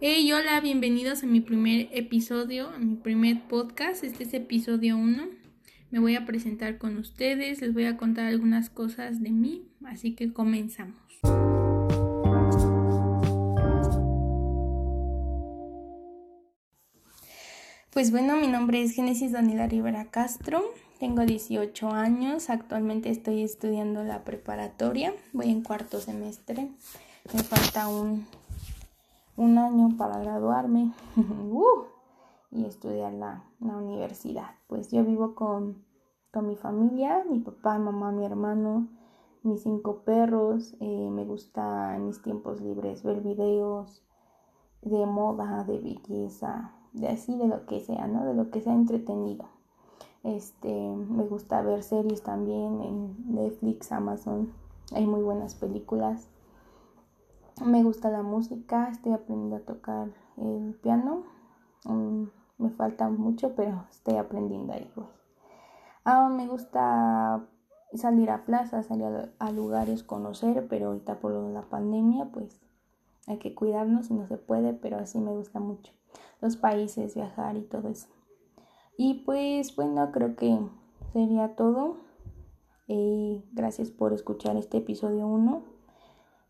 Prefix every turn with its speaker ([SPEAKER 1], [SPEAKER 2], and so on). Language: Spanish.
[SPEAKER 1] Hey, hola, bienvenidos a mi primer episodio, a mi primer podcast. Este es episodio 1. Me voy a presentar con ustedes, les voy a contar algunas cosas de mí, así que comenzamos. Pues bueno, mi nombre es Génesis Daniela Rivera Castro, tengo 18 años, actualmente estoy estudiando la preparatoria, voy en cuarto semestre, me falta un un año para graduarme uh, y estudiar la, universidad. Pues yo vivo con, con, mi familia, mi papá, mamá, mi hermano, mis cinco perros. Eh, me gusta en mis tiempos libres ver videos de moda, de belleza, de así, de lo que sea, ¿no? De lo que sea entretenido. Este, me gusta ver series también en Netflix, Amazon. Hay muy buenas películas. Me gusta la música, estoy aprendiendo a tocar el piano. Mm, me falta mucho, pero estoy aprendiendo ahí. Ah, me gusta salir a plazas, salir a, lugares, conocer, pero ahorita por la pandemia, pues hay que cuidarnos si no se puede, pero así me gusta mucho. Los países, viajar y todo eso. Y pues bueno, creo que sería todo. Y gracias por escuchar este episodio 1